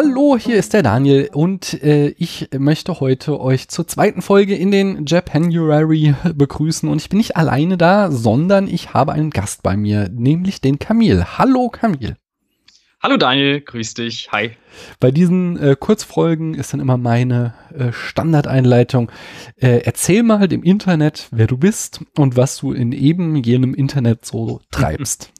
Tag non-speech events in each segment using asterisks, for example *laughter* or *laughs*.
Hallo, hier ist der Daniel und äh, ich möchte heute euch zur zweiten Folge in den Japanuary begrüßen und ich bin nicht alleine da, sondern ich habe einen Gast bei mir, nämlich den Kamil. Hallo Kamil. Hallo Daniel, grüß dich. Hi. Bei diesen äh, Kurzfolgen ist dann immer meine äh, Standardeinleitung. Äh, erzähl mal dem Internet, wer du bist und was du in eben jenem Internet so *laughs* treibst.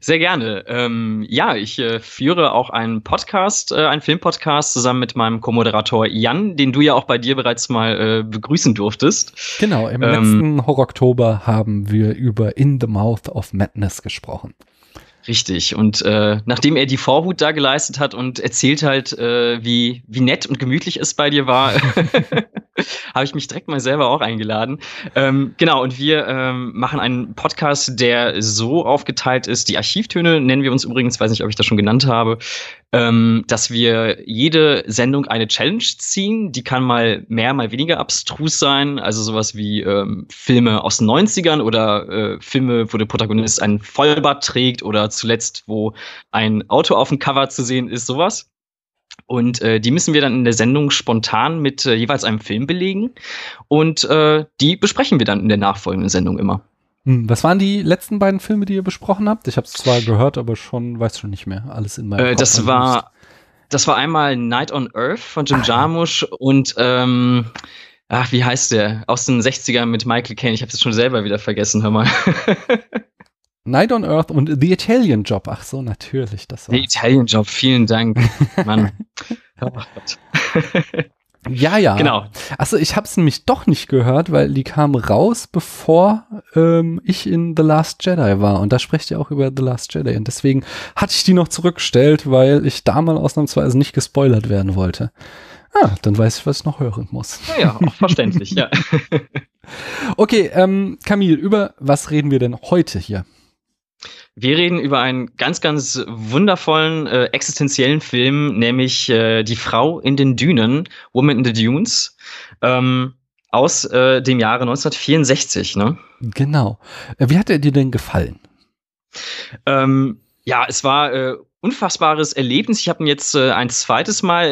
Sehr gerne. Ähm, ja, ich äh, führe auch einen Podcast, äh, einen Filmpodcast zusammen mit meinem Co-Moderator Jan, den du ja auch bei dir bereits mal äh, begrüßen durftest. Genau, im ähm, letzten Horror-Oktober haben wir über In the Mouth of Madness gesprochen. Richtig. Und äh, nachdem er die Vorhut da geleistet hat und erzählt halt, äh, wie, wie nett und gemütlich es bei dir war, *laughs* *laughs* habe ich mich direkt mal selber auch eingeladen. Ähm, genau, und wir ähm, machen einen Podcast, der so aufgeteilt ist. Die Archivtöne nennen wir uns übrigens, weiß nicht, ob ich das schon genannt habe, ähm, dass wir jede Sendung eine Challenge ziehen. Die kann mal mehr, mal weniger abstrus sein. Also sowas wie ähm, Filme aus den 90ern oder äh, Filme, wo der Protagonist einen Vollbart trägt oder zuletzt, wo ein Auto auf dem Cover zu sehen ist, sowas. Und äh, die müssen wir dann in der Sendung spontan mit äh, jeweils einem Film belegen. Und äh, die besprechen wir dann in der nachfolgenden Sendung immer. Hm, was waren die letzten beiden Filme, die ihr besprochen habt? Ich habe es zwar gehört, aber schon, weiß schon nicht mehr. Alles in meinem äh, Kopf. Das war, das war einmal Night on Earth von Jim ah, Jarmusch und ähm, ach, wie heißt der? Aus den 60ern mit Michael Caine. Ich habe es schon selber wieder vergessen, hör mal. *laughs* Night on Earth und The Italian Job. Ach so, natürlich. Das war The Italian Job, vielen Dank. *laughs* Mann. oh *laughs* ja, ja. Genau. Achso, ich habe es nämlich doch nicht gehört, weil die kam raus, bevor ähm, ich in The Last Jedi war. Und da sprecht ihr auch über The Last Jedi. Und deswegen hatte ich die noch zurückgestellt, weil ich da mal ausnahmsweise nicht gespoilert werden wollte. Ah, dann weiß ich, was ich noch hören muss. Ja, ja auch verständlich, ja. *laughs* okay, ähm, Camille, über was reden wir denn heute hier? Wir reden über einen ganz, ganz wundervollen äh, existenziellen Film, nämlich äh, Die Frau in den Dünen, Woman in the Dunes, ähm, aus äh, dem Jahre 1964. Ne? Genau. Äh, wie hat er dir denn gefallen? Ähm, ja, es war äh, unfassbares Erlebnis. Ich habe ihn jetzt äh, ein zweites Mal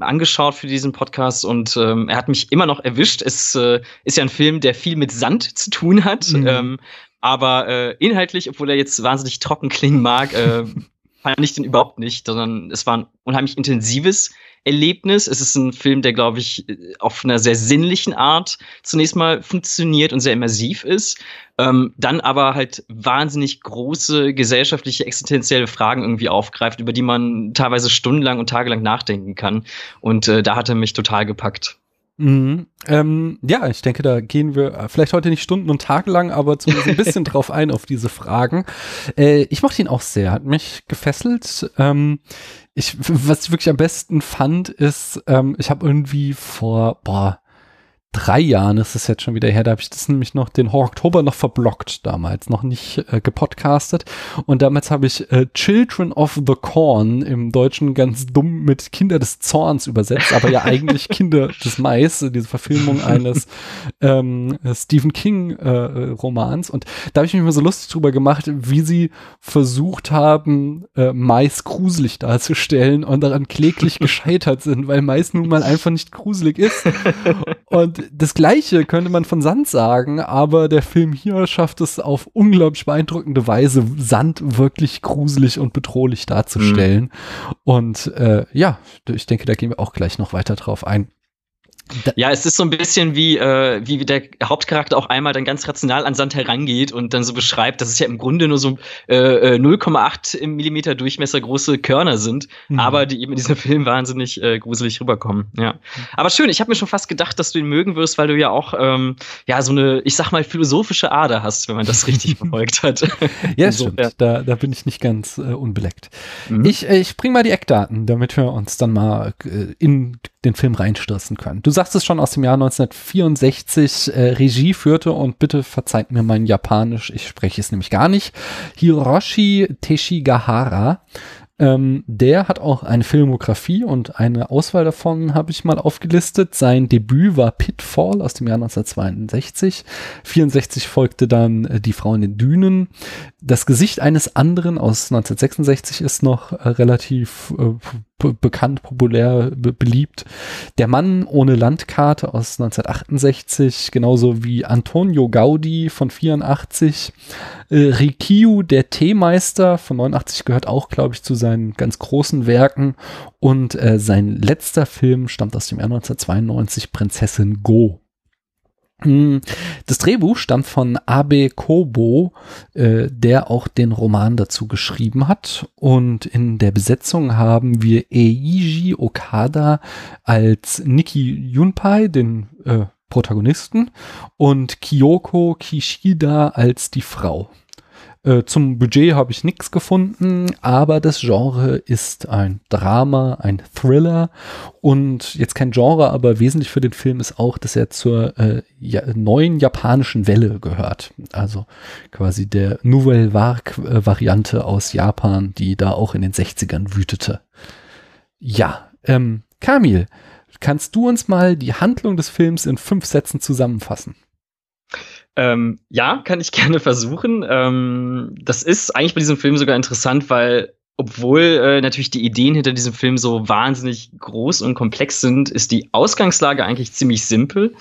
äh, angeschaut für diesen Podcast und ähm, er hat mich immer noch erwischt. Es äh, ist ja ein Film, der viel mit Sand zu tun hat. Mhm. Ähm, aber äh, inhaltlich, obwohl er jetzt wahnsinnig trocken klingen mag, äh, *laughs* fand ich den überhaupt nicht, sondern es war ein unheimlich intensives Erlebnis. Es ist ein Film, der, glaube ich, auf einer sehr sinnlichen Art zunächst mal funktioniert und sehr immersiv ist, ähm, dann aber halt wahnsinnig große gesellschaftliche, existenzielle Fragen irgendwie aufgreift, über die man teilweise stundenlang und tagelang nachdenken kann. Und äh, da hat er mich total gepackt. Mhm. Ähm, ja, ich denke, da gehen wir äh, vielleicht heute nicht Stunden und Tage lang, aber zumindest ein bisschen *laughs* drauf ein auf diese Fragen. Äh, ich mochte ihn auch sehr, hat mich gefesselt. Ähm, ich, was ich wirklich am besten fand, ist, ähm, ich habe irgendwie vor, boah, drei Jahren ist es jetzt schon wieder her, da habe ich das nämlich noch den Horror Oktober noch verblockt damals, noch nicht äh, gepodcastet. Und damals habe ich äh, Children of the Corn im Deutschen ganz dumm mit Kinder des Zorns übersetzt, aber ja eigentlich *laughs* Kinder des Mais, diese Verfilmung eines ähm, Stephen King äh, Romans. Und da habe ich mich mal so lustig drüber gemacht, wie sie versucht haben, äh, Mais gruselig darzustellen und daran kläglich *laughs* gescheitert sind, weil Mais nun mal einfach nicht gruselig ist. Und das Gleiche könnte man von Sand sagen, aber der Film hier schafft es auf unglaublich beeindruckende Weise, Sand wirklich gruselig und bedrohlich darzustellen. Mhm. Und äh, ja, ich denke, da gehen wir auch gleich noch weiter drauf ein. Ja, es ist so ein bisschen wie, äh, wie der Hauptcharakter auch einmal dann ganz rational an Sand herangeht und dann so beschreibt, dass es ja im Grunde nur so äh, 0,8 äh, Millimeter Durchmesser große Körner sind, mhm. aber die eben in diesem *laughs* Film wahnsinnig äh, gruselig rüberkommen. Ja. Aber schön, ich habe mir schon fast gedacht, dass du ihn mögen wirst, weil du ja auch ähm, ja so eine, ich sag mal, philosophische Ader hast, wenn man das richtig *laughs* verfolgt hat. *laughs* ja, so, stimmt. Ja. Da, da bin ich nicht ganz äh, unbeleckt. Mhm. Ich, äh, ich bring mal die Eckdaten, damit wir uns dann mal äh, in den Film reinstürzen können. Du sagst es schon aus dem Jahr 1964, äh, Regie führte und bitte verzeiht mir mein Japanisch, ich spreche es nämlich gar nicht, Hiroshi Teshigahara. Ähm, der hat auch eine Filmografie und eine Auswahl davon habe ich mal aufgelistet. Sein Debüt war Pitfall aus dem Jahr 1962. 64 folgte dann äh, Die Frau in den Dünen. Das Gesicht eines anderen aus 1966 ist noch äh, relativ äh, bekannt, populär, be beliebt. Der Mann ohne Landkarte aus 1968, genauso wie Antonio Gaudi von 84. Äh, Rikiu, der Teemeister von 89 gehört auch, glaube ich, zu seinen ganz großen Werken. Und äh, sein letzter Film stammt aus dem Jahr 1992, Prinzessin Go. Hm, das Drehbuch stammt von Abe Kobo, äh, der auch den Roman dazu geschrieben hat. Und in der Besetzung haben wir Eiji Okada als Nikki Junpai, den äh, Protagonisten, und Kyoko Kishida als die Frau. Äh, zum Budget habe ich nichts gefunden, aber das Genre ist ein Drama, ein Thriller und jetzt kein Genre, aber wesentlich für den Film ist auch, dass er zur äh, ja, neuen japanischen Welle gehört. Also quasi der Nouvelle Vague-Variante aus Japan, die da auch in den 60ern wütete. Ja, ähm, Kamil, kannst du uns mal die Handlung des Films in fünf Sätzen zusammenfassen? Ähm, ja, kann ich *laughs* gerne versuchen. Ähm, das ist eigentlich bei diesem Film sogar interessant, weil obwohl äh, natürlich die Ideen hinter diesem Film so wahnsinnig groß und komplex sind, ist die Ausgangslage eigentlich ziemlich simpel.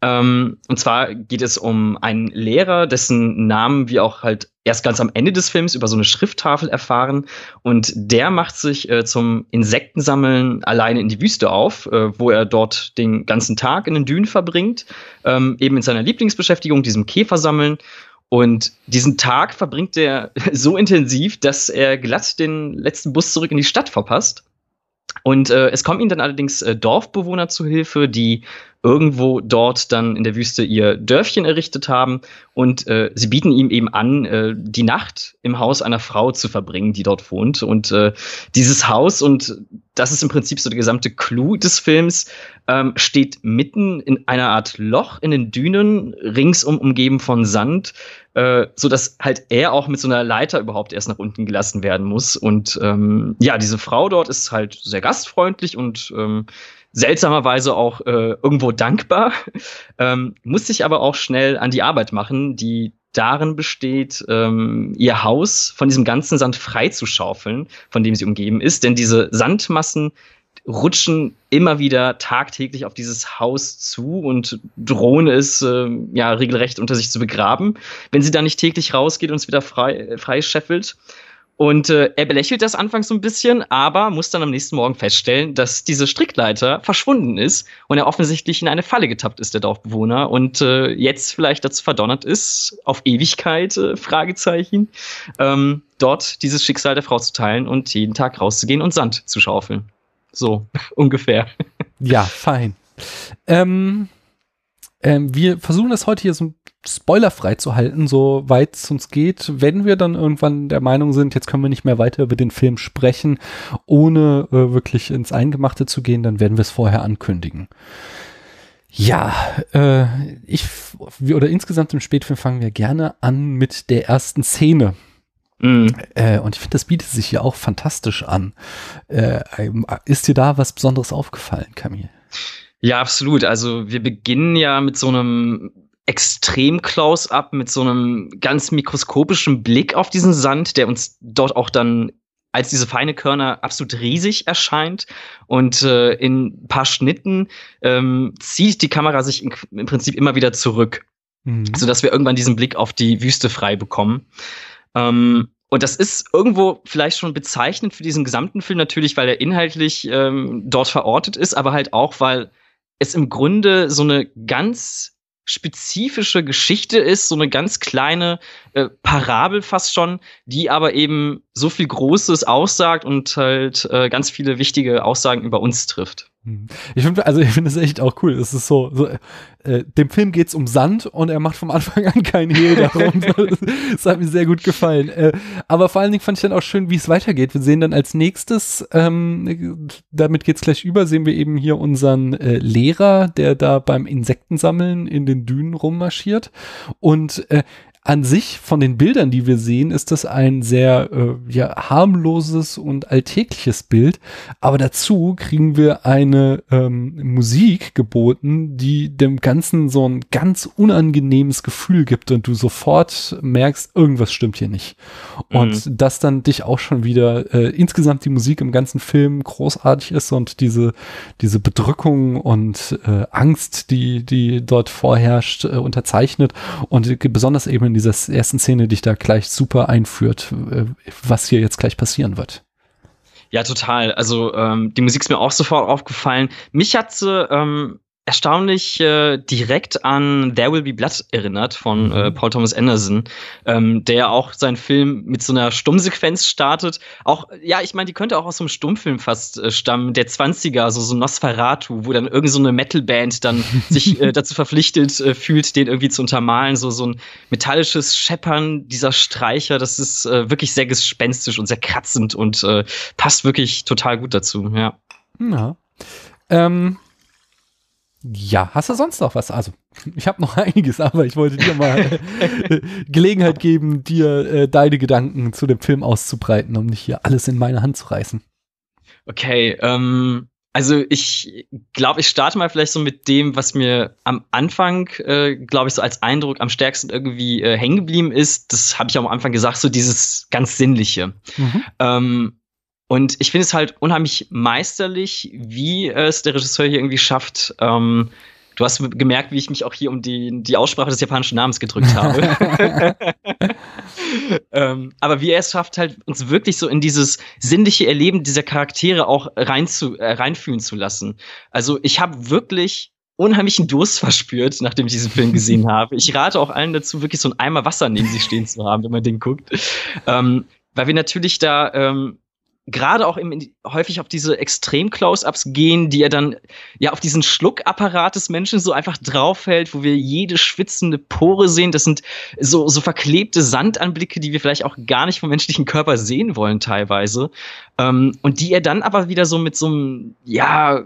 Ähm, und zwar geht es um einen Lehrer, dessen Namen wir auch halt erst ganz am Ende des Films über so eine Schrifttafel erfahren. Und der macht sich äh, zum Insektensammeln alleine in die Wüste auf, äh, wo er dort den ganzen Tag in den Dünen verbringt, ähm, eben in seiner Lieblingsbeschäftigung, diesem Käfersammeln. Und diesen Tag verbringt er *laughs* so intensiv, dass er glatt den letzten Bus zurück in die Stadt verpasst. Und äh, es kommen ihnen dann allerdings äh, Dorfbewohner zu Hilfe, die irgendwo dort dann in der Wüste ihr Dörfchen errichtet haben. Und äh, sie bieten ihm eben an, äh, die Nacht im Haus einer Frau zu verbringen, die dort wohnt. Und äh, dieses Haus, und das ist im Prinzip so der gesamte Clou des Films, ähm, steht mitten in einer Art Loch in den Dünen, ringsum umgeben von Sand, äh, so dass halt er auch mit so einer Leiter überhaupt erst nach unten gelassen werden muss. Und ähm, ja, diese Frau dort ist halt sehr gastfreundlich und ähm, seltsamerweise auch äh, irgendwo dankbar, *laughs* ähm, muss sich aber auch schnell an die Arbeit machen, die darin besteht, ähm, ihr Haus von diesem ganzen Sand freizuschaufeln, von dem sie umgeben ist. Denn diese Sandmassen rutschen immer wieder tagtäglich auf dieses Haus zu und drohen es äh, ja regelrecht unter sich zu begraben, wenn sie da nicht täglich rausgeht und es wieder frei, frei scheffelt. Und äh, er belächelt das anfangs so ein bisschen, aber muss dann am nächsten Morgen feststellen, dass diese Strickleiter verschwunden ist und er offensichtlich in eine Falle getappt ist, der Dorfbewohner, und äh, jetzt vielleicht dazu verdonnert ist, auf Ewigkeit, äh, Fragezeichen, ähm, dort dieses Schicksal der Frau zu teilen und jeden Tag rauszugehen und Sand zu schaufeln. So, *laughs* ungefähr. Ja, fein. Ähm, ähm, wir versuchen das heute hier so spoilerfrei zu halten, so weit es uns geht. Wenn wir dann irgendwann der Meinung sind, jetzt können wir nicht mehr weiter über den Film sprechen, ohne äh, wirklich ins Eingemachte zu gehen, dann werden wir es vorher ankündigen. Ja, äh, ich oder insgesamt im Spätfilm fangen wir gerne an mit der ersten Szene. Mhm. Äh, und ich finde, das bietet sich hier auch fantastisch an. Äh, ist dir da was Besonderes aufgefallen, Camille? Ja, absolut. Also wir beginnen ja mit so einem extrem Close-up, mit so einem ganz mikroskopischen Blick auf diesen Sand, der uns dort auch dann als diese feine Körner absolut riesig erscheint. Und äh, in ein paar Schnitten ähm, zieht die Kamera sich in, im Prinzip immer wieder zurück, mhm. sodass wir irgendwann diesen Blick auf die Wüste frei bekommen. Ähm, und das ist irgendwo vielleicht schon bezeichnend für diesen gesamten Film natürlich, weil er inhaltlich ähm, dort verortet ist, aber halt auch, weil es im Grunde so eine ganz spezifische Geschichte ist, so eine ganz kleine äh, Parabel fast schon, die aber eben so viel Großes aussagt und halt äh, ganz viele wichtige Aussagen über uns trifft. Hm. Ich finde, also ich finde es echt auch cool. Es ist so, so äh, dem Film geht es um Sand und er macht vom Anfang an keinen Hehl darum. *laughs* das hat mir sehr gut gefallen. Äh, aber vor allen Dingen fand ich dann auch schön, wie es weitergeht. Wir sehen dann als nächstes, ähm, damit geht's gleich über, sehen wir eben hier unseren äh, Lehrer, der da beim Insektensammeln in den Dünen rummarschiert. Und äh, an sich von den Bildern, die wir sehen, ist das ein sehr äh, ja, harmloses und alltägliches Bild. Aber dazu kriegen wir eine ähm, Musik geboten, die dem Ganzen so ein ganz unangenehmes Gefühl gibt und du sofort merkst, irgendwas stimmt hier nicht. Und mhm. dass dann dich auch schon wieder äh, insgesamt die Musik im ganzen Film großartig ist und diese, diese Bedrückung und äh, Angst, die, die dort vorherrscht, äh, unterzeichnet und besonders eben in dieser ersten Szene dich da gleich super einführt, äh, was hier jetzt gleich passieren wird. Ja, total. Also ähm, die Musik ist mir auch sofort aufgefallen. Mich hat sie ähm, erstaunlich äh, direkt an There Will Be Blood erinnert von äh, mhm. Paul Thomas Anderson, ähm, der auch seinen Film mit so einer Stummsequenz startet. Auch, ja, ich meine, die könnte auch aus so einem Stummfilm fast äh, stammen, der 20er, so, so Nosferatu, wo dann irgend so eine Metalband dann *laughs* sich äh, dazu verpflichtet äh, fühlt, den irgendwie zu untermalen. So, so ein metallisches Scheppern dieser Streicher, das ist äh, wirklich sehr gespenstisch und sehr kratzend und äh, passt wirklich total gut dazu, ja. Ja. Ähm ja, hast du sonst noch was? Also, ich habe noch *laughs* einiges, aber ich wollte dir mal äh, Gelegenheit geben, dir äh, deine Gedanken zu dem Film auszubreiten, um nicht hier alles in meine Hand zu reißen. Okay, ähm, also ich glaube, ich starte mal vielleicht so mit dem, was mir am Anfang, äh, glaube ich, so als Eindruck am stärksten irgendwie äh, hängen geblieben ist. Das habe ich am Anfang gesagt, so dieses ganz Sinnliche. Mhm. Ähm, und ich finde es halt unheimlich meisterlich, wie es der Regisseur hier irgendwie schafft. Ähm, du hast gemerkt, wie ich mich auch hier um die, die Aussprache des japanischen Namens gedrückt habe. *laughs* ähm, aber wie er es schafft, halt uns wirklich so in dieses sinnliche Erleben dieser Charaktere auch rein zu, äh, reinfühlen zu lassen. Also ich habe wirklich unheimlichen Durst verspürt, nachdem ich diesen Film gesehen *laughs* habe. Ich rate auch allen dazu, wirklich so einen Eimer Wasser neben sich stehen zu haben, wenn man den guckt. Ähm, weil wir natürlich da ähm, gerade auch im, häufig auf diese Extrem-Close-Ups gehen, die er dann ja auf diesen Schluckapparat des Menschen so einfach draufhält, wo wir jede schwitzende Pore sehen. Das sind so, so verklebte Sandanblicke, die wir vielleicht auch gar nicht vom menschlichen Körper sehen wollen teilweise. Ähm, und die er dann aber wieder so mit so einem, ja,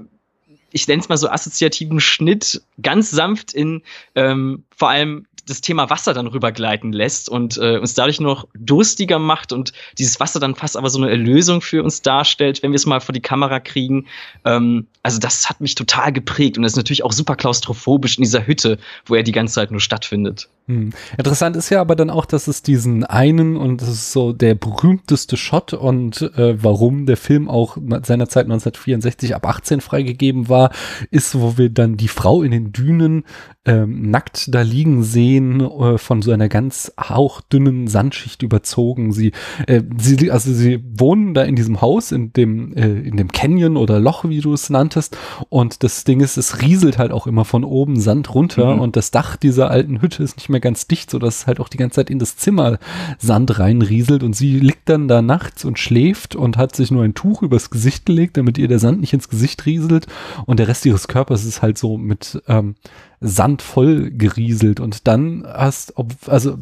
ich nenne es mal so assoziativen Schnitt ganz sanft in ähm, vor allem das Thema Wasser dann rübergleiten lässt und äh, uns dadurch noch durstiger macht und dieses Wasser dann fast aber so eine Erlösung für uns darstellt, wenn wir es mal vor die Kamera kriegen. Ähm, also das hat mich total geprägt und ist natürlich auch super klaustrophobisch in dieser Hütte, wo er die ganze Zeit nur stattfindet. Hm. Interessant ist ja aber dann auch, dass es diesen einen und das ist so der berühmteste Shot und äh, warum der Film auch seinerzeit 1964 ab 18 freigegeben war, ist, wo wir dann die Frau in den Dünen ähm, nackt da liegen sehen, äh, von so einer ganz hauchdünnen Sandschicht überzogen. Sie, äh, sie, also sie wohnen da in diesem Haus, in dem, äh, in dem Canyon oder Loch, wie du es nanntest. Und das Ding ist, es rieselt halt auch immer von oben Sand runter mhm. und das Dach dieser alten Hütte ist nicht mehr ganz dicht, so dass halt auch die ganze Zeit in das Zimmer Sand reinrieselt und sie liegt dann da nachts und schläft und hat sich nur ein Tuch übers Gesicht gelegt, damit ihr der Sand nicht ins Gesicht rieselt und der Rest ihres Körpers ist halt so mit ähm, Sand voll gerieselt und dann hast, ob, also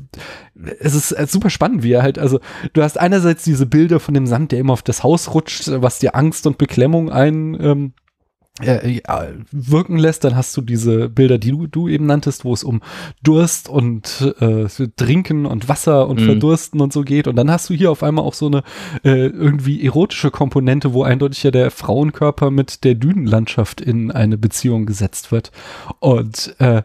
es ist super spannend, wie er halt, also du hast einerseits diese Bilder von dem Sand, der immer auf das Haus rutscht, was dir Angst und Beklemmung ein ähm, äh, wirken lässt, dann hast du diese Bilder, die du, du eben nanntest, wo es um Durst und äh, Trinken und Wasser und mhm. Verdursten und so geht. Und dann hast du hier auf einmal auch so eine äh, irgendwie erotische Komponente, wo eindeutig ja der Frauenkörper mit der Dünenlandschaft in eine Beziehung gesetzt wird. Und äh, äh,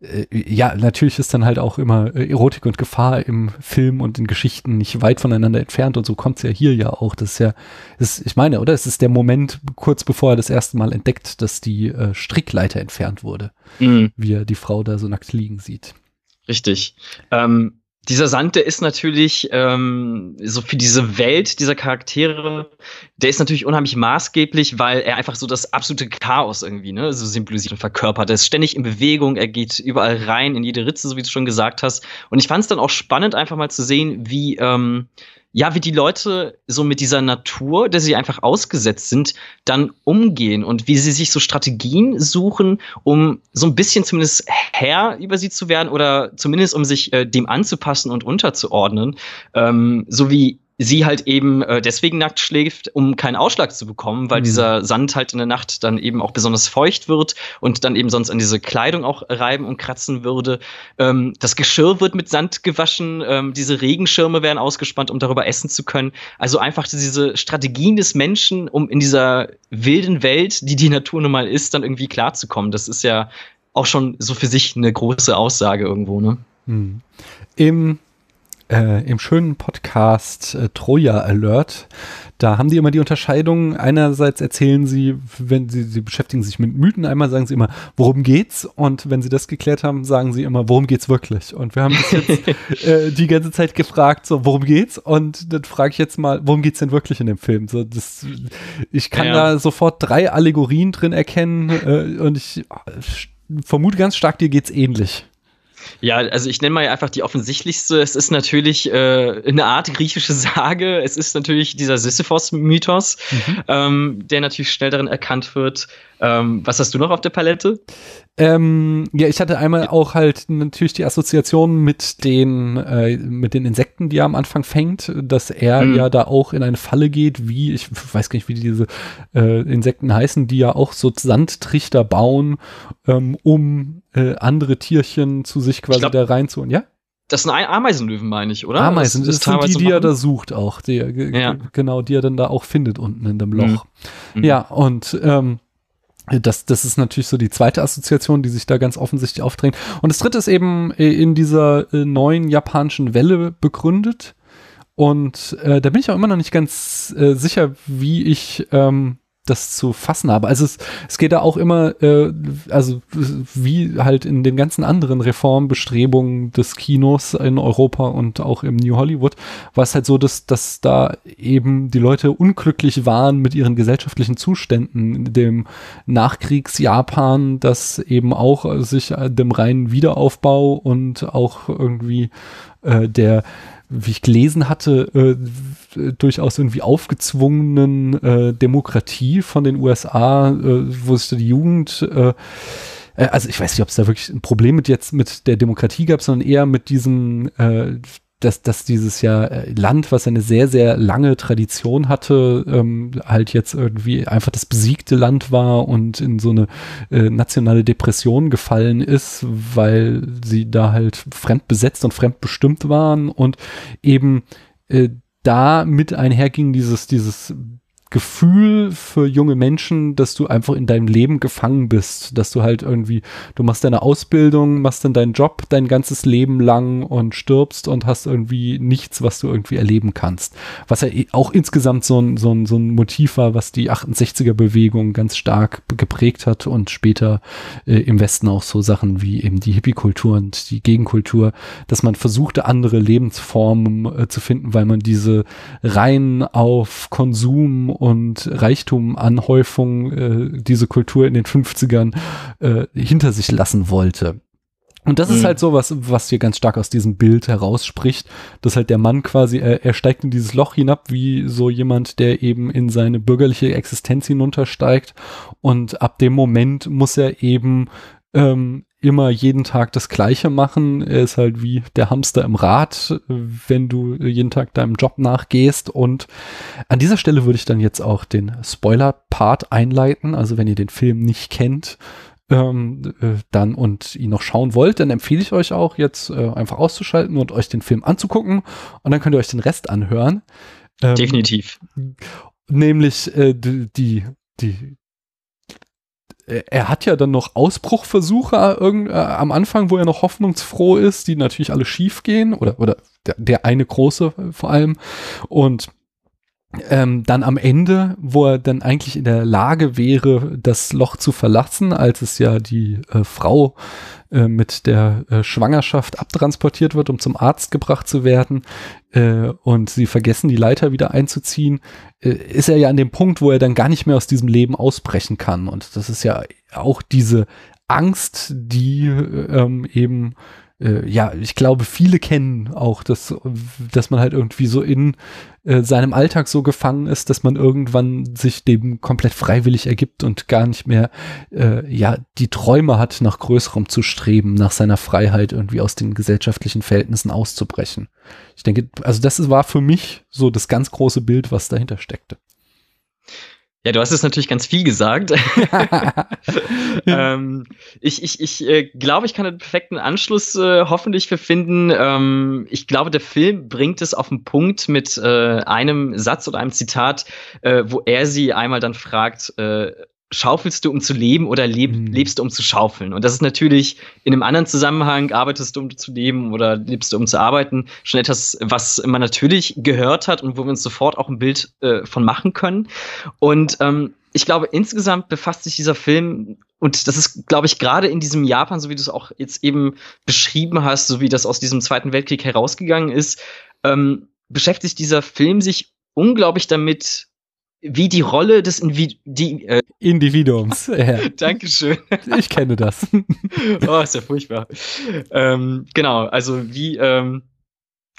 ja, natürlich ist dann halt auch immer äh, Erotik und Gefahr im Film und in Geschichten nicht weit voneinander entfernt und so kommt es ja hier ja auch. Das ist ja, das, ich meine, oder? Es ist der Moment kurz bevor er das erste Mal entdeckt, dass die äh, Strickleiter entfernt wurde, mhm. wie er die Frau da so nackt liegen sieht. Richtig. Ähm, dieser Sand, der ist natürlich ähm, so für diese Welt dieser Charaktere, der ist natürlich unheimlich maßgeblich, weil er einfach so das absolute Chaos irgendwie ne, so symbolisiert und verkörpert. Er ist ständig in Bewegung, er geht überall rein, in jede Ritze, so wie du schon gesagt hast. Und ich fand es dann auch spannend, einfach mal zu sehen, wie ähm, ja, wie die Leute so mit dieser Natur, der sie einfach ausgesetzt sind, dann umgehen und wie sie sich so Strategien suchen, um so ein bisschen zumindest Herr über sie zu werden oder zumindest um sich äh, dem anzupassen und unterzuordnen. Ähm, so wie sie halt eben äh, deswegen nackt schläft, um keinen Ausschlag zu bekommen, weil mhm. dieser Sand halt in der Nacht dann eben auch besonders feucht wird und dann eben sonst an diese Kleidung auch reiben und kratzen würde. Ähm, das Geschirr wird mit Sand gewaschen, ähm, diese Regenschirme werden ausgespannt, um darüber essen zu können. Also einfach diese Strategien des Menschen, um in dieser wilden Welt, die die Natur nun mal ist, dann irgendwie klarzukommen. Das ist ja auch schon so für sich eine große Aussage irgendwo, ne? Mhm. Im äh, im schönen Podcast äh, Troja Alert, da haben die immer die Unterscheidung. Einerseits erzählen sie, wenn sie, sie beschäftigen sich mit Mythen, einmal sagen sie immer, worum geht's? Und wenn sie das geklärt haben, sagen sie immer, worum geht's wirklich? Und wir haben das jetzt *laughs* äh, die ganze Zeit gefragt, so, worum geht's? Und dann frage ich jetzt mal, worum geht's denn wirklich in dem Film? So, das, ich kann ja. da sofort drei Allegorien drin erkennen äh, und ich vermute ganz stark, dir geht's ähnlich. Ja, also ich nenne mal einfach die offensichtlichste. Es ist natürlich äh, eine Art griechische Sage. Es ist natürlich dieser Sisyphos-Mythos, mhm. ähm, der natürlich schnell darin erkannt wird. Ähm, was hast du noch auf der Palette? Ähm, ja, ich hatte einmal auch halt natürlich die Assoziation mit den, äh, mit den Insekten, die er am Anfang fängt, dass er mhm. ja da auch in eine Falle geht, wie, ich weiß gar nicht, wie diese äh, Insekten heißen, die ja auch so Sandtrichter bauen, ähm, um äh, andere Tierchen zu sich quasi glaub, da reinzuholen, ja? Das sind Ameisenlöwen, meine ich, oder? Ameisen, das, das, das sind die, die er da sucht auch, die, ja. genau, die er dann da auch findet unten in dem Loch. Mhm. Ja, und ähm, das, das ist natürlich so die zweite Assoziation, die sich da ganz offensichtlich aufdrängt. Und das dritte ist eben äh, in dieser äh, neuen japanischen Welle begründet. Und äh, da bin ich auch immer noch nicht ganz äh, sicher, wie ich ähm, das zu fassen habe. Also es, es geht da auch immer, äh, also wie halt in den ganzen anderen Reformbestrebungen des Kinos in Europa und auch im New Hollywood, war es halt so, dass, dass da eben die Leute unglücklich waren mit ihren gesellschaftlichen Zuständen dem Nachkriegs-Japan, das eben auch sich dem reinen Wiederaufbau und auch irgendwie äh, der wie ich gelesen hatte, äh, durchaus irgendwie aufgezwungenen äh, Demokratie von den USA, äh, wo sich die Jugend äh, äh, also ich weiß nicht, ob es da wirklich ein Problem mit jetzt mit der Demokratie gab, sondern eher mit diesem äh, dass, dass dieses ja äh, Land, was eine sehr, sehr lange Tradition hatte, ähm, halt jetzt irgendwie einfach das besiegte Land war und in so eine äh, nationale Depression gefallen ist, weil sie da halt fremd besetzt und fremd bestimmt waren und eben äh, da mit einherging dieses, dieses Gefühl für junge Menschen, dass du einfach in deinem Leben gefangen bist, dass du halt irgendwie, du machst deine Ausbildung, machst dann deinen Job dein ganzes Leben lang und stirbst und hast irgendwie nichts, was du irgendwie erleben kannst. Was ja auch insgesamt so ein, so ein, so ein Motiv war, was die 68er Bewegung ganz stark geprägt hat und später äh, im Westen auch so Sachen wie eben die Hippie-Kultur und die Gegenkultur, dass man versuchte, andere Lebensformen äh, zu finden, weil man diese rein auf Konsum und Reichtumanhäufung äh, diese Kultur in den 50ern äh, hinter sich lassen wollte. Und das mhm. ist halt so was, was hier ganz stark aus diesem Bild herausspricht, dass halt der Mann quasi, er, er steigt in dieses Loch hinab, wie so jemand, der eben in seine bürgerliche Existenz hinuntersteigt. Und ab dem Moment muss er eben ähm, immer jeden Tag das Gleiche machen. Er ist halt wie der Hamster im Rad, wenn du jeden Tag deinem Job nachgehst. Und an dieser Stelle würde ich dann jetzt auch den Spoiler-Part einleiten. Also wenn ihr den Film nicht kennt, ähm, äh, dann und ihn noch schauen wollt, dann empfehle ich euch auch jetzt äh, einfach auszuschalten und euch den Film anzugucken. Und dann könnt ihr euch den Rest anhören. Ähm, Definitiv. Nämlich äh, die, die, die er hat ja dann noch Ausbruchversuche äh, am Anfang, wo er noch hoffnungsfroh ist, die natürlich alle schief gehen oder, oder der, der eine große vor allem. Und ähm, dann am Ende, wo er dann eigentlich in der Lage wäre, das Loch zu verlassen, als es ja die äh, Frau äh, mit der äh, Schwangerschaft abtransportiert wird, um zum Arzt gebracht zu werden, äh, und sie vergessen, die Leiter wieder einzuziehen, äh, ist er ja an dem Punkt, wo er dann gar nicht mehr aus diesem Leben ausbrechen kann. Und das ist ja auch diese Angst, die ähm, eben äh, ja, ich glaube, viele kennen auch, dass, dass man halt irgendwie so in äh, seinem Alltag so gefangen ist, dass man irgendwann sich dem komplett freiwillig ergibt und gar nicht mehr, äh, ja, die Träume hat, nach Größerem zu streben, nach seiner Freiheit irgendwie aus den gesellschaftlichen Verhältnissen auszubrechen. Ich denke, also das war für mich so das ganz große Bild, was dahinter steckte. Ja, du hast es natürlich ganz viel gesagt. *laughs* *laughs* ähm, ich ich, ich äh, glaube, ich kann einen perfekten Anschluss äh, hoffentlich für finden. Ähm, ich glaube, der Film bringt es auf den Punkt mit äh, einem Satz oder einem Zitat, äh, wo er sie einmal dann fragt, äh, schaufelst du, um zu leben oder leb, mhm. lebst du, um zu schaufeln? Und das ist natürlich in einem anderen Zusammenhang, arbeitest du, um zu leben oder lebst du, um zu arbeiten, schon etwas, was man natürlich gehört hat und wo wir uns sofort auch ein Bild äh, von machen können. Und ähm, ich glaube, insgesamt befasst sich dieser Film und das ist, glaube ich, gerade in diesem Japan, so wie du es auch jetzt eben beschrieben hast, so wie das aus diesem Zweiten Weltkrieg herausgegangen ist, ähm, beschäftigt dieser Film sich unglaublich damit, wie die Rolle des Invi die, äh Individuums. *laughs* Ja. Dankeschön. Ich kenne das. *laughs* oh, ist ja furchtbar. Ähm, genau, also wie ähm, äh,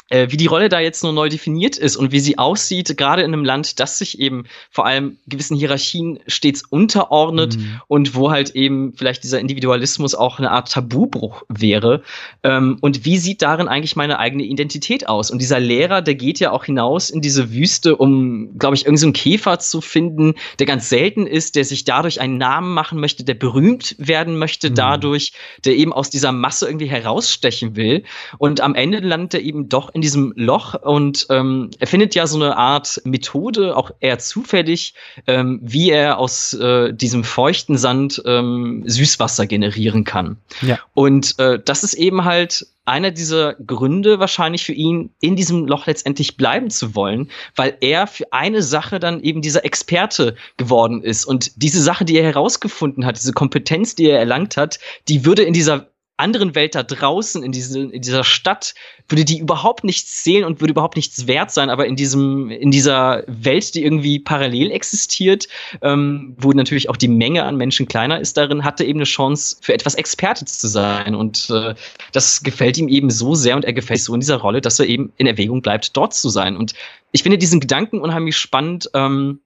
wie die Rolle da jetzt nur neu definiert ist und wie sie aussieht, gerade in einem Land, das sich eben vor allem gewissen Hierarchien stets unterordnet mhm. und wo halt eben vielleicht dieser Individualismus auch eine Art Tabubruch wäre. Ähm, und wie sieht darin eigentlich meine eigene Identität aus? Und dieser Lehrer, der geht ja auch hinaus in diese Wüste, um, glaube ich, irgendeinen so Käfer zu finden, der ganz selten ist, der sich dadurch einen Namen machen möchte, der berühmt werden möchte mhm. dadurch, der eben aus dieser Masse irgendwie herausstechen will. Und am Ende landet er eben doch in in diesem Loch und ähm, er findet ja so eine Art Methode, auch eher zufällig, ähm, wie er aus äh, diesem feuchten Sand ähm, Süßwasser generieren kann. Ja. Und äh, das ist eben halt einer dieser Gründe wahrscheinlich für ihn, in diesem Loch letztendlich bleiben zu wollen, weil er für eine Sache dann eben dieser Experte geworden ist. Und diese Sache, die er herausgefunden hat, diese Kompetenz, die er erlangt hat, die würde in dieser anderen Welt da draußen in, diese, in dieser Stadt würde die überhaupt nichts zählen und würde überhaupt nichts wert sein, aber in diesem in dieser Welt, die irgendwie parallel existiert, ähm, wo natürlich auch die Menge an Menschen kleiner ist, darin hatte eben eine Chance für etwas Experte zu sein und äh, das gefällt ihm eben so sehr und er gefällt so in dieser Rolle, dass er eben in Erwägung bleibt, dort zu sein und ich finde diesen Gedanken unheimlich spannend. Ähm,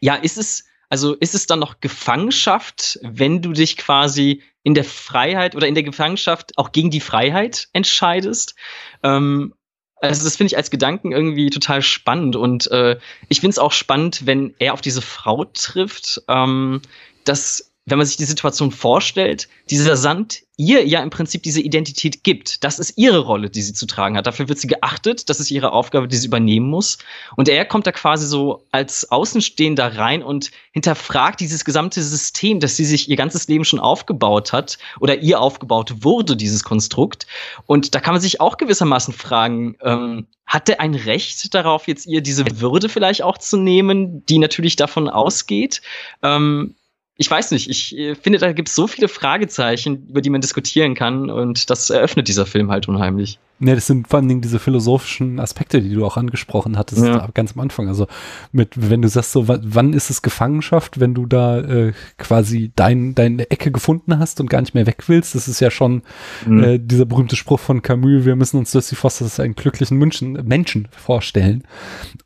ja, ist es also ist es dann noch Gefangenschaft, wenn du dich quasi in der Freiheit oder in der Gefangenschaft auch gegen die Freiheit entscheidest? Ähm, also das finde ich als Gedanken irgendwie total spannend und äh, ich finde es auch spannend, wenn er auf diese Frau trifft, ähm, dass wenn man sich die Situation vorstellt, dieser Sand ihr ja im Prinzip diese Identität gibt. Das ist ihre Rolle, die sie zu tragen hat. Dafür wird sie geachtet. Das ist ihre Aufgabe, die sie übernehmen muss. Und er kommt da quasi so als Außenstehender rein und hinterfragt dieses gesamte System, das sie sich ihr ganzes Leben schon aufgebaut hat oder ihr aufgebaut wurde, dieses Konstrukt. Und da kann man sich auch gewissermaßen fragen, ähm, hat er ein Recht darauf, jetzt ihr diese Würde vielleicht auch zu nehmen, die natürlich davon ausgeht? Ähm, ich weiß nicht, ich äh, finde, da gibt es so viele Fragezeichen, über die man diskutieren kann und das eröffnet dieser Film halt unheimlich. Ne, das sind vor allen Dingen diese philosophischen Aspekte, die du auch angesprochen hattest, ja. ganz am Anfang. Also mit, wenn du sagst, so, wann ist es Gefangenschaft, wenn du da äh, quasi dein, deine Ecke gefunden hast und gar nicht mehr weg willst, das ist ja schon mhm. äh, dieser berühmte Spruch von Camus, wir müssen uns Lucy Foster als einen glücklichen Menschen, Menschen vorstellen.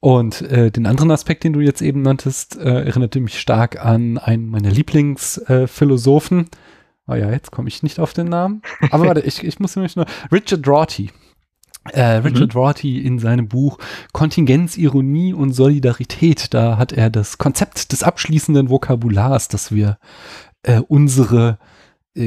Und äh, den anderen Aspekt, den du jetzt eben nanntest, äh, erinnerte mich stark an einen meiner Lieblingsphilosophen, äh, Oh ja, jetzt komme ich nicht auf den Namen. Aber *laughs* warte, ich, ich muss nämlich nur. Richard Rorty. Äh, Richard mhm. Rorty in seinem Buch Kontingenz, Ironie und Solidarität, da hat er das Konzept des abschließenden Vokabulars, dass wir äh, unsere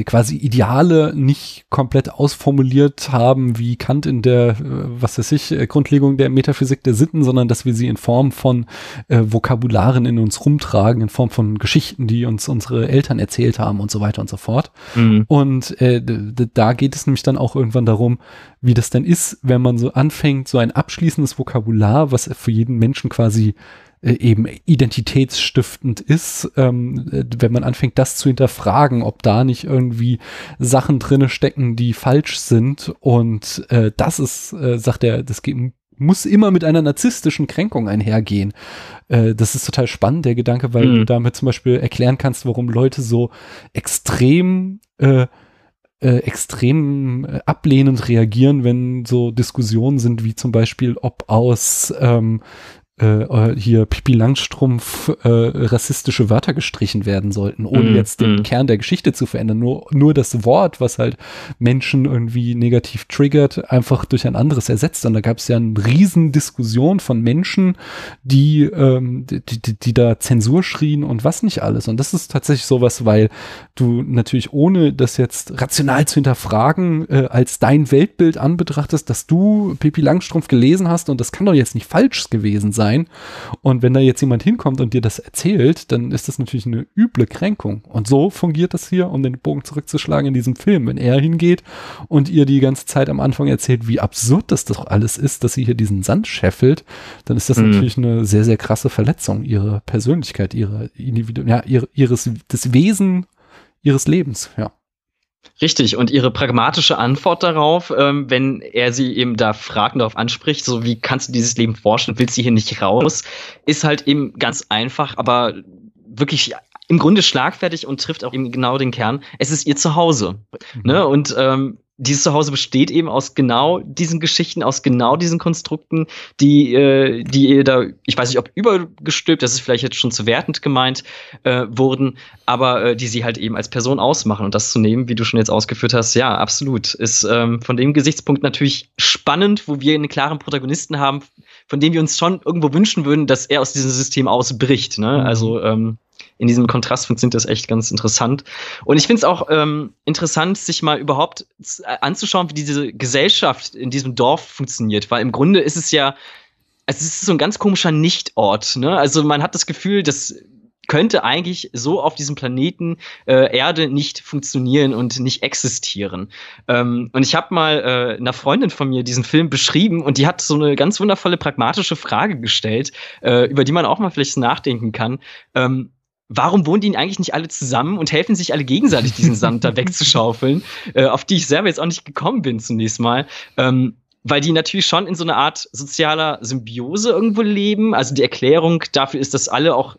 quasi Ideale nicht komplett ausformuliert haben, wie Kant in der, äh, was weiß ich, äh, Grundlegung der Metaphysik der Sitten, sondern dass wir sie in Form von äh, Vokabularen in uns rumtragen, in Form von Geschichten, die uns unsere Eltern erzählt haben und so weiter und so fort. Mhm. Und äh, da geht es nämlich dann auch irgendwann darum, wie das denn ist, wenn man so anfängt, so ein abschließendes Vokabular, was für jeden Menschen quasi äh, eben identitätsstiftend ist, ähm, wenn man anfängt, das zu hinterfragen, ob da nicht irgendwie Sachen drinne stecken, die falsch sind. Und äh, das ist, äh, sagt er, das geht, muss immer mit einer narzisstischen Kränkung einhergehen. Äh, das ist total spannend, der Gedanke, weil mhm. du damit zum Beispiel erklären kannst, warum Leute so extrem äh, äh, extrem äh, ablehnend reagieren, wenn so Diskussionen sind, wie zum Beispiel, ob aus ähm, äh, äh, hier Pipi Langstrumpf äh, rassistische Wörter gestrichen werden sollten, ohne mm, jetzt den mm. Kern der Geschichte zu verändern. Nur, nur das Wort, was halt Menschen irgendwie negativ triggert, einfach durch ein anderes ersetzt. Und da gab es ja eine riesen Diskussion von Menschen, die, ähm, die, die, die da Zensur schrien und was nicht alles. Und das ist tatsächlich sowas, weil du natürlich ohne das jetzt rational zu hinterfragen, äh, als dein Weltbild anbetrachtest, dass du Pipi Langstrumpf gelesen hast und das kann doch jetzt nicht falsch gewesen sein sein. Und wenn da jetzt jemand hinkommt und dir das erzählt, dann ist das natürlich eine üble Kränkung. Und so fungiert das hier, um den Bogen zurückzuschlagen in diesem Film. Wenn er hingeht und ihr die ganze Zeit am Anfang erzählt, wie absurd das doch alles ist, dass sie hier diesen Sand scheffelt, dann ist das mhm. natürlich eine sehr, sehr krasse Verletzung ihrer Persönlichkeit, ihrer Individu ja, ihres, des Wesen ihres Lebens, ja. Richtig, und ihre pragmatische Antwort darauf, ähm, wenn er sie eben da fragt und darauf anspricht, so wie kannst du dieses Leben vorstellen, willst du hier nicht raus, ist halt eben ganz einfach, aber wirklich im Grunde schlagfertig und trifft auch eben genau den Kern. Es ist ihr Zuhause. Mhm. Ne? Und ähm, dieses Zuhause besteht eben aus genau diesen Geschichten, aus genau diesen Konstrukten, die, äh, die ihr da, ich weiß nicht, ob übergestülpt, das ist vielleicht jetzt schon zu wertend gemeint, äh, wurden, aber äh, die sie halt eben als Person ausmachen. Und das zu nehmen, wie du schon jetzt ausgeführt hast, ja, absolut. Ist ähm, von dem Gesichtspunkt natürlich spannend, wo wir einen klaren Protagonisten haben, von dem wir uns schon irgendwo wünschen würden, dass er aus diesem System ausbricht. Ne? Mhm. Also ähm, in diesem Kontrast funktioniert das echt ganz interessant. Und ich finde es auch ähm, interessant, sich mal überhaupt äh, anzuschauen, wie diese Gesellschaft in diesem Dorf funktioniert, weil im Grunde ist es ja, es ist so ein ganz komischer Nichtort. Ne? Also man hat das Gefühl, dass könnte eigentlich so auf diesem Planeten äh, Erde nicht funktionieren und nicht existieren. Ähm, und ich habe mal äh, einer Freundin von mir diesen Film beschrieben und die hat so eine ganz wundervolle pragmatische Frage gestellt, äh, über die man auch mal vielleicht nachdenken kann. Ähm, warum wohnen die eigentlich nicht alle zusammen und helfen sich alle gegenseitig, diesen Sand da *laughs* wegzuschaufeln, äh, auf die ich selber jetzt auch nicht gekommen bin zunächst mal. Ähm, weil die natürlich schon in so einer Art sozialer Symbiose irgendwo leben. Also die Erklärung dafür ist, dass alle auch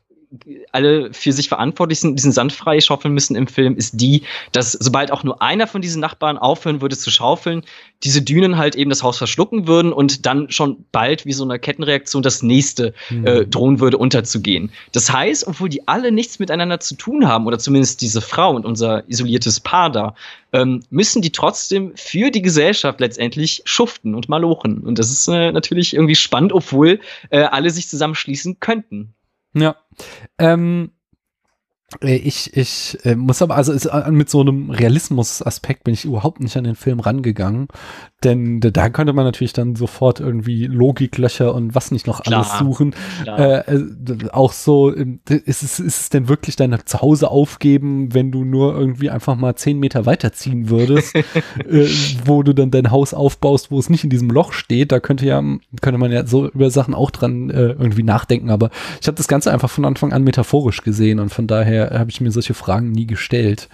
alle für sich verantwortlich sind, diesen Sand frei schaufeln müssen im Film, ist die, dass sobald auch nur einer von diesen Nachbarn aufhören würde zu schaufeln, diese Dünen halt eben das Haus verschlucken würden und dann schon bald wie so eine Kettenreaktion das nächste mhm. äh, drohen würde unterzugehen. Das heißt, obwohl die alle nichts miteinander zu tun haben, oder zumindest diese Frau und unser isoliertes Paar da, ähm, müssen die trotzdem für die Gesellschaft letztendlich schuften und malochen. Und das ist äh, natürlich irgendwie spannend, obwohl äh, alle sich zusammenschließen könnten. Ja. Ähm, äh, ich, ich äh, muss aber, also ist, äh, mit so einem Realismus-Aspekt bin ich überhaupt nicht an den Film rangegangen. Denn da könnte man natürlich dann sofort irgendwie Logiklöcher und was nicht noch Klar. alles suchen. Äh, äh, auch so, ähm, ist es, ist es denn wirklich dein Zuhause aufgeben, wenn du nur irgendwie einfach mal zehn Meter weiterziehen würdest, *laughs* äh, wo du dann dein Haus aufbaust, wo es nicht in diesem Loch steht? Da könnte ja, könnte man ja so über Sachen auch dran äh, irgendwie nachdenken. Aber ich habe das Ganze einfach von Anfang an metaphorisch gesehen und von daher daher habe ich mir solche Fragen nie gestellt.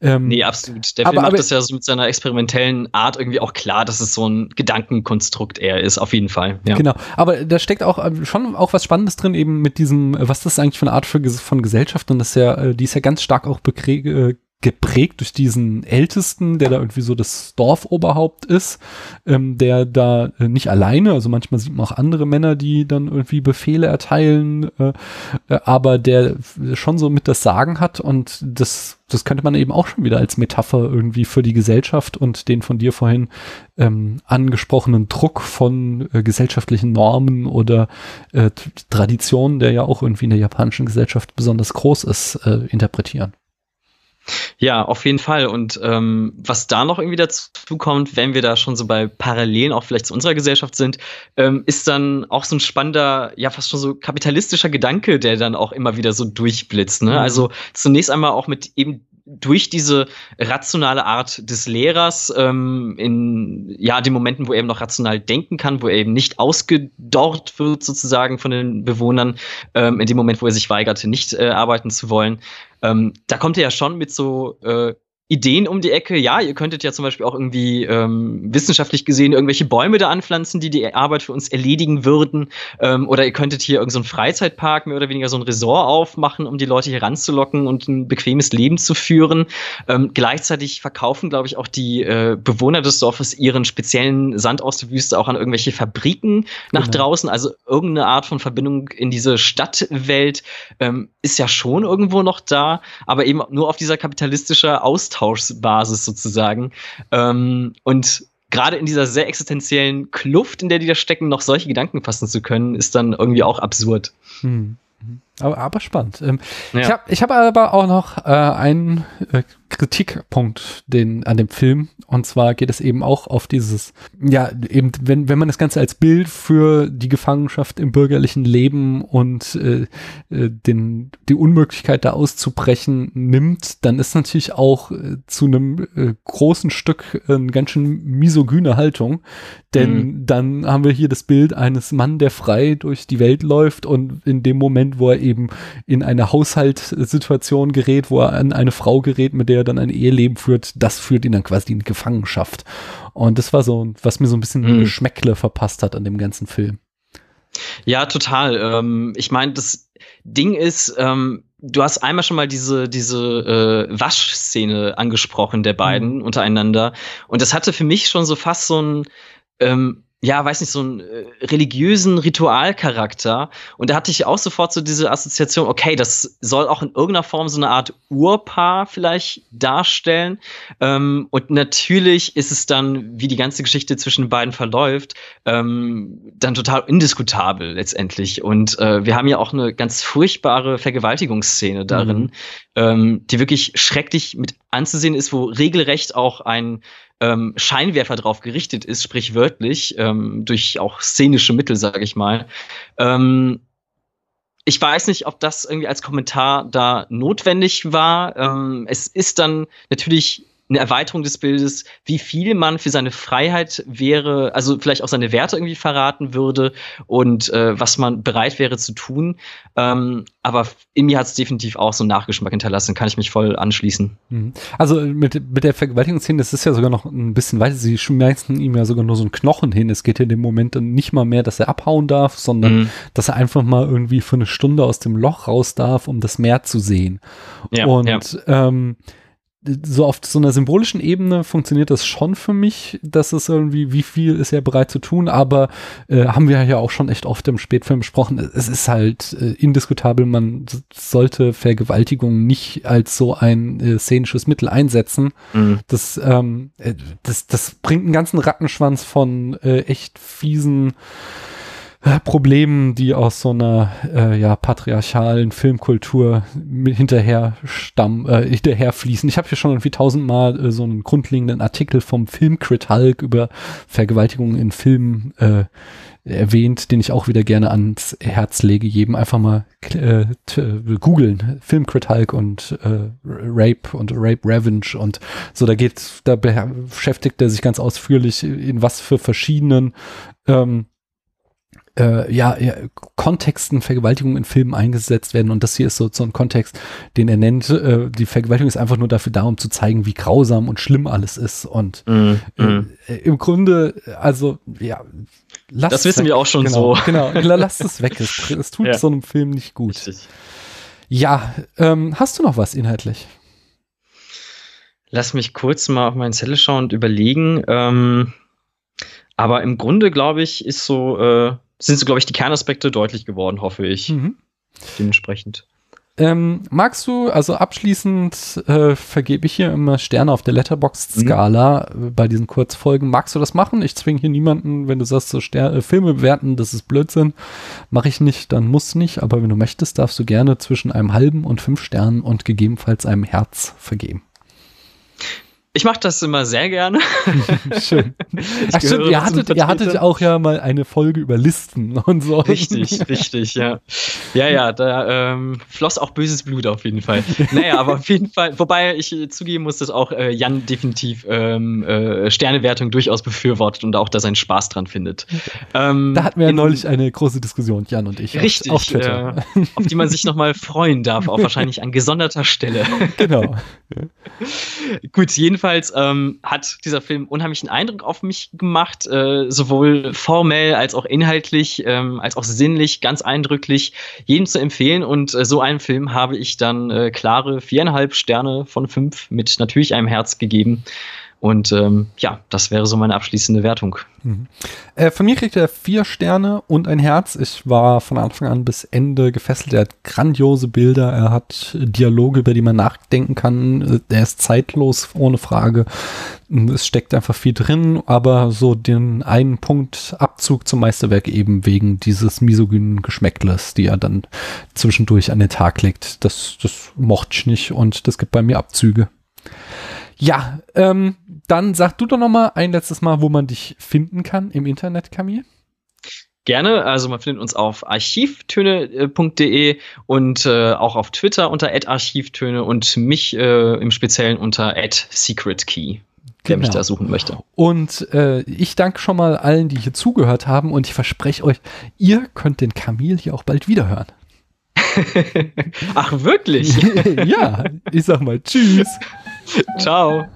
Ähm, nee, absolut. Der Film aber, macht das ja so mit seiner experimentellen Art irgendwie auch klar, dass es so ein Gedankenkonstrukt eher ist, auf jeden Fall. Ja. Genau, aber da steckt auch äh, schon auch was Spannendes drin, eben mit diesem, was das eigentlich für eine Art für, von Gesellschaft und das ist ja, äh, die ist ja ganz stark auch äh, geprägt durch diesen Ältesten, der da irgendwie so das Dorfoberhaupt ist, ähm, der da äh, nicht alleine, also manchmal sieht man auch andere Männer, die dann irgendwie Befehle erteilen, äh, äh, aber der schon so mit das Sagen hat und das, das könnte man eben auch schon wieder als Metapher irgendwie für die Gesellschaft und den von dir vorhin ähm, angesprochenen Druck von äh, gesellschaftlichen Normen oder äh, Traditionen, der ja auch irgendwie in der japanischen Gesellschaft besonders groß ist, äh, interpretieren. Ja, auf jeden Fall. Und ähm, was da noch irgendwie dazu kommt, wenn wir da schon so bei Parallelen auch vielleicht zu unserer Gesellschaft sind, ähm, ist dann auch so ein spannender, ja fast schon so kapitalistischer Gedanke, der dann auch immer wieder so durchblitzt. Ne? Mhm. Also zunächst einmal auch mit eben durch diese rationale Art des Lehrers ähm, in ja den Momenten, wo er eben noch rational denken kann, wo er eben nicht ausgedorrt wird sozusagen von den Bewohnern, ähm, in dem Moment, wo er sich weigerte, nicht äh, arbeiten zu wollen, ähm, da kommt er ja schon mit so äh, Ideen um die Ecke. Ja, ihr könntet ja zum Beispiel auch irgendwie ähm, wissenschaftlich gesehen irgendwelche Bäume da anpflanzen, die die Arbeit für uns erledigen würden. Ähm, oder ihr könntet hier irgendeinen so Freizeitpark, mehr oder weniger so ein Resort aufmachen, um die Leute hier ranzulocken und ein bequemes Leben zu führen. Ähm, gleichzeitig verkaufen, glaube ich, auch die äh, Bewohner des Dorfes ihren speziellen Sand aus der Wüste auch an irgendwelche Fabriken nach genau. draußen. Also irgendeine Art von Verbindung in diese Stadtwelt ähm, ist ja schon irgendwo noch da, aber eben nur auf dieser kapitalistischen Austausch Austauschbasis sozusagen. Ähm, und gerade in dieser sehr existenziellen Kluft, in der die da stecken, noch solche Gedanken fassen zu können, ist dann irgendwie auch absurd. Hm. Aber, aber spannend. Ähm, ja. Ich habe ich hab aber auch noch äh, einen äh, Kritikpunkt den, an dem Film. Und zwar geht es eben auch auf dieses, ja, eben, wenn, wenn man das Ganze als Bild für die Gefangenschaft im bürgerlichen Leben und äh, äh, den, die Unmöglichkeit da auszubrechen nimmt, dann ist natürlich auch äh, zu einem äh, großen Stück eine ganz schön misogyne Haltung. Denn mhm. dann haben wir hier das Bild eines Mann, der frei durch die Welt läuft und in dem Moment, wo er eben in eine Haushaltssituation gerät, wo er an eine Frau gerät, mit der er dann ein Eheleben führt, das führt ihn dann quasi in Gefangenschaft. Und das war so, was mir so ein bisschen mhm. Geschmäckle verpasst hat an dem ganzen Film. Ja, total. Ähm, ich meine, das Ding ist, ähm, du hast einmal schon mal diese, diese äh, Waschszene angesprochen der beiden mhm. untereinander. Und das hatte für mich schon so fast so ein ähm, ja, weiß nicht, so einen äh, religiösen Ritualcharakter. Und da hatte ich auch sofort so diese Assoziation, okay, das soll auch in irgendeiner Form so eine Art Urpaar vielleicht darstellen. Ähm, und natürlich ist es dann, wie die ganze Geschichte zwischen beiden verläuft, ähm, dann total indiskutabel letztendlich. Und äh, wir haben ja auch eine ganz furchtbare Vergewaltigungsszene darin, mhm. ähm, die wirklich schrecklich mit anzusehen ist, wo regelrecht auch ein ähm, Scheinwerfer drauf gerichtet ist, sprich wörtlich, ähm, durch auch szenische Mittel, sage ich mal. Ähm, ich weiß nicht, ob das irgendwie als Kommentar da notwendig war. Ähm, es ist dann natürlich eine Erweiterung des Bildes, wie viel man für seine Freiheit wäre, also vielleicht auch seine Werte irgendwie verraten würde und äh, was man bereit wäre zu tun. Ähm, aber in mir hat es definitiv auch so einen Nachgeschmack hinterlassen, kann ich mich voll anschließen. Mhm. Also mit, mit der Vergewaltigungsszene, das ist ja sogar noch ein bisschen weiter. Sie schmeißen ihm ja sogar nur so einen Knochen hin. Es geht ja in dem Moment dann nicht mal mehr, dass er abhauen darf, sondern mhm. dass er einfach mal irgendwie für eine Stunde aus dem Loch raus darf, um das Meer zu sehen. Ja, und ja. Ähm, so auf so einer symbolischen Ebene funktioniert das schon für mich, dass es irgendwie, wie viel ist er bereit zu tun, aber äh, haben wir ja auch schon echt oft im Spätfilm besprochen, es ist halt äh, indiskutabel, man sollte Vergewaltigung nicht als so ein äh, szenisches Mittel einsetzen. Mhm. Das, ähm, äh, das, das bringt einen ganzen Rattenschwanz von äh, echt fiesen Problemen, die aus so einer äh, ja, patriarchalen Filmkultur hinterher stammen, äh, hinterher fließen. Ich habe hier schon irgendwie tausendmal äh, so einen grundlegenden Artikel vom Filmcrit Hulk über Vergewaltigungen in Filmen äh, erwähnt, den ich auch wieder gerne ans Herz lege, jedem einfach mal äh, googeln, Filmcrit Hulk und äh, Rape und Rape Revenge und so, da geht, da beschäftigt er sich ganz ausführlich, in was für verschiedenen ähm, äh, ja, ja, Kontexten Vergewaltigung in Filmen eingesetzt werden. Und das hier ist so, so ein Kontext, den er nennt. Äh, die Vergewaltigung ist einfach nur dafür da, um zu zeigen, wie grausam und schlimm alles ist. Und mm, mm. Äh, im Grunde, also ja, lass Das wissen weg. wir auch schon genau, so. Genau, lass es weg. Es, *laughs* es tut ja. so einem Film nicht gut. Richtig. Ja, ähm, hast du noch was inhaltlich? Lass mich kurz mal auf meinen Zettel schauen und überlegen. Ähm, aber im Grunde, glaube ich, ist so äh, sind so, glaube ich, die Kernaspekte deutlich geworden, hoffe ich. Mhm. Dementsprechend. Ähm, magst du, also abschließend äh, vergebe ich hier immer Sterne auf der Letterbox-Skala mhm. Äh, bei diesen Kurzfolgen. Magst du das machen? Ich zwinge hier niemanden, wenn du sagst, so Ster äh, Filme bewerten, das ist Blödsinn. Mache ich nicht, dann muss nicht. Aber wenn du möchtest, darfst du gerne zwischen einem halben und fünf Sternen und gegebenenfalls einem Herz vergeben. Ich mache das immer sehr gerne. *laughs* Schön. Ach stimmt, ihr hattet, ihr hattet auch ja mal eine Folge über Listen *laughs* und so. Richtig, richtig, ja. Ja, ja, da ähm, floss auch böses Blut auf jeden Fall. Naja, aber auf jeden Fall, wobei ich zugeben muss, dass auch äh, Jan definitiv ähm, äh, Sternewertung durchaus befürwortet und auch da seinen Spaß dran findet. Ähm, da hatten wir ja neulich eine große Diskussion, Jan und ich. Richtig, auf, auf, äh, auf die man sich nochmal freuen darf, auch wahrscheinlich an gesonderter Stelle. *laughs* Genau. *laughs* Gut, jedenfalls ähm, hat dieser Film unheimlichen Eindruck auf mich gemacht, äh, sowohl formell als auch inhaltlich, ähm, als auch sinnlich, ganz eindrücklich, jedem zu empfehlen. Und äh, so einen Film habe ich dann äh, klare viereinhalb Sterne von fünf mit natürlich einem Herz gegeben. Und ähm, ja, das wäre so meine abschließende Wertung. Mhm. Äh, von mir kriegt er vier Sterne und ein Herz. Ich war von Anfang an bis Ende gefesselt. Er hat grandiose Bilder, er hat Dialoge, über die man nachdenken kann. Er ist zeitlos, ohne Frage. Es steckt einfach viel drin, aber so den einen Punkt Abzug zum Meisterwerk eben wegen dieses misogynen Geschmäckles, die er dann zwischendurch an den Tag legt. Das, das mochte ich nicht und das gibt bei mir Abzüge. Ja, ähm, dann sag du doch noch mal ein letztes Mal, wo man dich finden kann im Internet, Camille. Gerne, also man findet uns auf archivtöne.de und äh, auch auf Twitter unter archivtöne und mich äh, im Speziellen unter secretkey wer genau. mich da suchen möchte. Und äh, ich danke schon mal allen, die hier zugehört haben und ich verspreche euch, ihr könnt den Camille hier auch bald wiederhören. *laughs* Ach, wirklich? *laughs* ja, ich sag mal Tschüss. *laughs* Ciao.